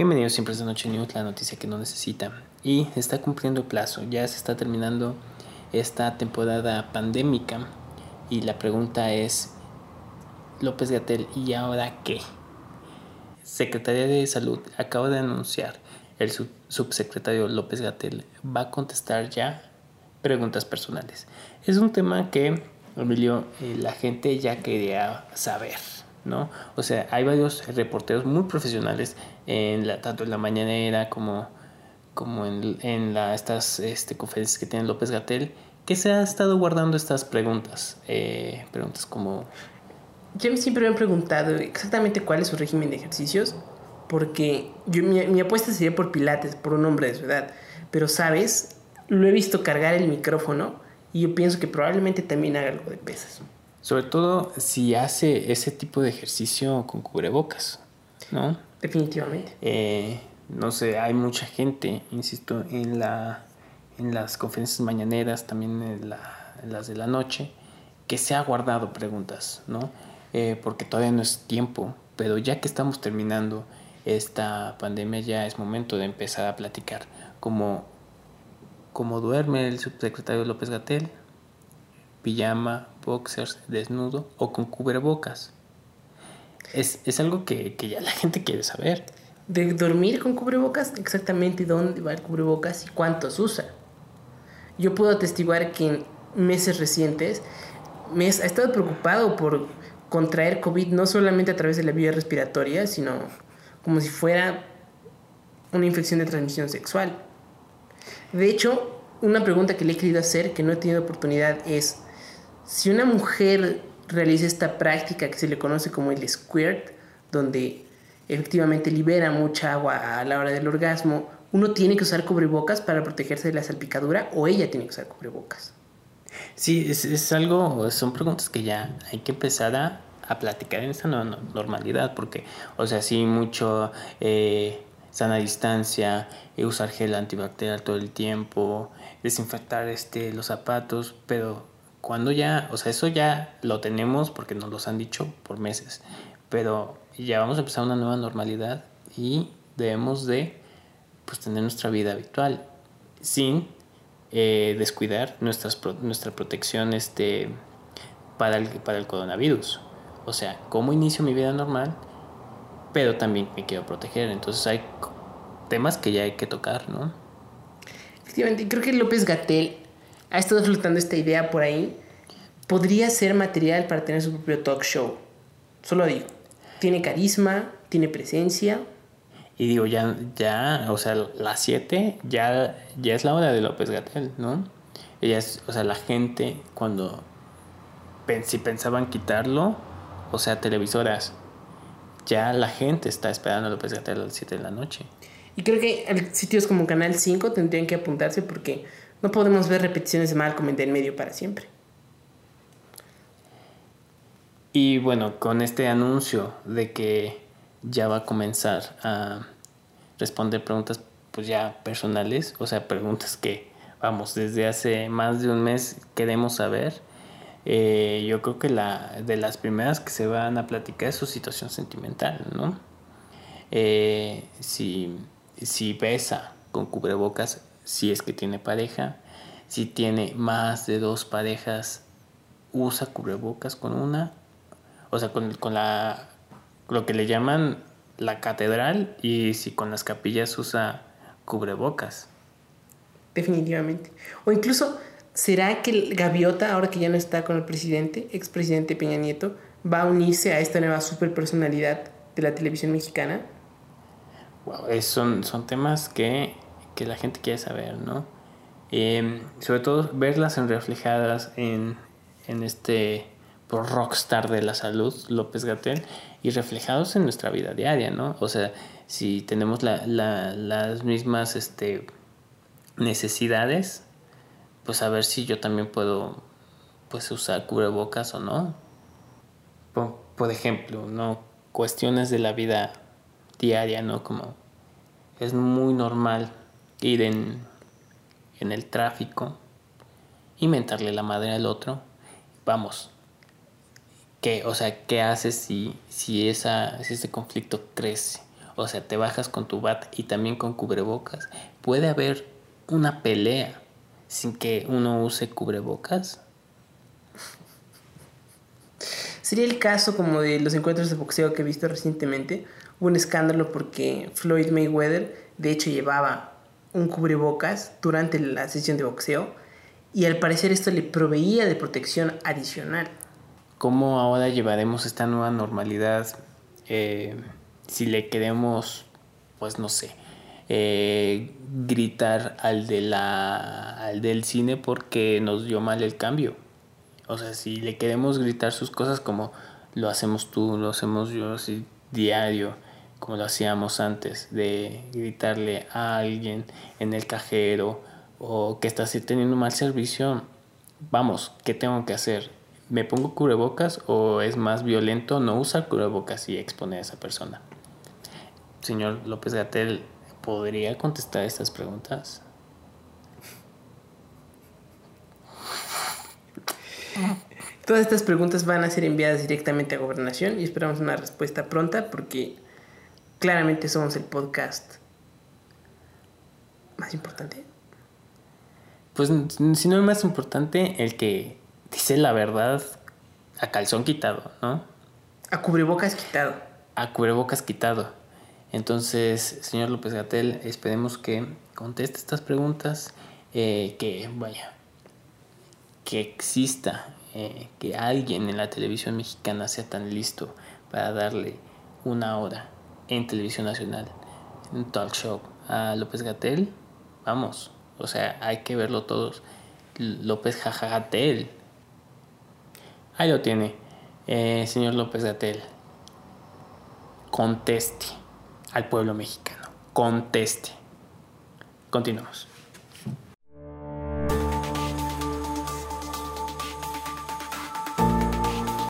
Bienvenidos siempre a esta Noche News, la noticia que no necesita. Y está cumpliendo plazo, ya se está terminando esta temporada pandémica. Y la pregunta es, López Gatel, ¿y ahora qué? Secretaría de Salud acaba de anunciar, el subsecretario López Gatel va a contestar ya preguntas personales. Es un tema que, Emilio, eh, la gente ya quería saber. ¿No? O sea, hay varios reporteros muy profesionales, en la, tanto en la mañanera como, como en, estas este, conferencias que tiene López Gatel, que se ha estado guardando estas preguntas. Eh, preguntas como... Yo siempre me han preguntado exactamente cuál es su régimen de ejercicios, porque yo, mi, mi apuesta sería por Pilates, por un hombre de su edad. Pero, ¿sabes? Lo he visto cargar el micrófono y yo pienso que probablemente también haga algo de pesas. Sobre todo si hace ese tipo de ejercicio con cubrebocas, ¿no? Definitivamente. Eh, no sé, hay mucha gente, insisto, en, la, en las conferencias mañaneras, también en, las de la noche, que se ha guardado preguntas, ¿no? Eh, porque todavía no es tiempo, pero ya que estamos terminando esta pandemia, ya es momento de empezar a platicar. Como, como duerme el subsecretario López Gatel, pijama, boxers, desnudo o con cubrebocas. Es, es algo que, que, ya la gente quiere saber. De dormir con cubrebocas, exactamente dónde va el cubrebocas y cuántos usa. Yo puedo atestiguar que en meses recientes me he estado preocupado por contraer COVID no solamente a través de la vía respiratoria, sino como si fuera una infección de transmisión sexual. De hecho, una pregunta que le he querido hacer, que no he tenido oportunidad, es, si una mujer realiza esta práctica que se le conoce como el squirt, donde efectivamente libera mucha agua a la hora del orgasmo, uno tiene que usar cubrebocas para protegerse de la salpicadura o ella tiene que usar cubrebocas. Sí, es, es algo, son preguntas que ya hay que empezar a, a platicar en esta normalidad, porque, o sea, sí, mucho eh, sana distancia, eh, usar gel antibacterial todo el tiempo, desinfectar este, los zapatos, pero cuando ya, o sea, eso ya lo tenemos porque nos los han dicho por meses, pero ya vamos a empezar una nueva normalidad y debemos de pues tener nuestra vida habitual sin eh, descuidar nuestras, nuestra protección este, para, el, para el coronavirus. O sea, cómo inicio mi vida normal, pero también me quiero proteger. Entonces hay temas que ya hay que tocar, ¿no? Efectivamente, creo que López Gatel ha estado flotando esta idea por ahí, podría ser material para tener su propio talk show. Solo digo, tiene carisma, tiene presencia. Y digo, ya, ya, o sea, las 7 ya, ya es la hora de López Gatel, ¿no? Ella es, o sea, la gente cuando si pensaban quitarlo, o sea, televisoras, ya la gente está esperando a López Gatel a las 7 de la noche. Y creo que sitios como Canal 5 tendrían que apuntarse porque no podemos ver repeticiones de Malcolm en medio para siempre. Y bueno, con este anuncio de que ya va a comenzar a responder preguntas pues ya personales, o sea, preguntas que, vamos, desde hace más de un mes queremos saber. Eh, yo creo que la de las primeras que se van a platicar es su situación sentimental, ¿no? Eh, si, si besa con cubrebocas si es que tiene pareja. Si tiene más de dos parejas, usa cubrebocas con una. O sea, con, con la, lo que le llaman la catedral y si con las capillas usa cubrebocas. Definitivamente. O incluso, ¿será que el Gaviota, ahora que ya no está con el presidente, expresidente Peña Nieto, va a unirse a esta nueva superpersonalidad de la televisión mexicana? Wow, son, son temas que que la gente quiere saber, ¿no? Em, sobre todo verlas reflejadas en, en este rockstar de la salud, López Gatel, y reflejados en nuestra vida diaria, ¿no? O sea, si tenemos la, la, las mismas este, necesidades, pues a ver si yo también puedo pues usar cubrebocas o no. Por, por ejemplo, ¿no? Cuestiones de la vida diaria, ¿no? Como es muy normal ir en, en el tráfico y mentarle la madre al otro, vamos, ¿qué, o sea, ¿qué haces si, si, esa, si ese conflicto crece? O sea, te bajas con tu bat y también con cubrebocas. Puede haber una pelea sin que uno use cubrebocas. Sería el caso como de los encuentros de boxeo que he visto recientemente. Hubo un escándalo porque Floyd Mayweather de hecho llevaba un cubrebocas durante la sesión de boxeo y al parecer esto le proveía de protección adicional. ¿Cómo ahora llevaremos esta nueva normalidad eh, si le queremos, pues no sé, eh, gritar al, de la, al del cine porque nos dio mal el cambio? O sea, si le queremos gritar sus cosas como lo hacemos tú, lo hacemos yo, así diario, como lo hacíamos antes, de gritarle a alguien en el cajero o que está teniendo mal servicio, vamos, ¿qué tengo que hacer? ¿Me pongo cubrebocas o es más violento no usar cubrebocas y exponer a esa persona? Señor López Gatel, ¿podría contestar estas preguntas? Todas estas preguntas van a ser enviadas directamente a gobernación y esperamos una respuesta pronta porque claramente somos el podcast más importante. Pues si no es más importante el que dice la verdad a calzón quitado, ¿no? A cubrebocas quitado. A cubrebocas quitado. Entonces, señor López Gatel, esperemos que conteste estas preguntas, eh, que vaya, que exista, eh, que alguien en la televisión mexicana sea tan listo para darle una hora en televisión nacional, en talk show a López Gatel, vamos, o sea, hay que verlo todos. López Jajagatel. Ahí lo tiene, eh, señor López Gatel. Conteste al pueblo mexicano. Conteste. Continuamos.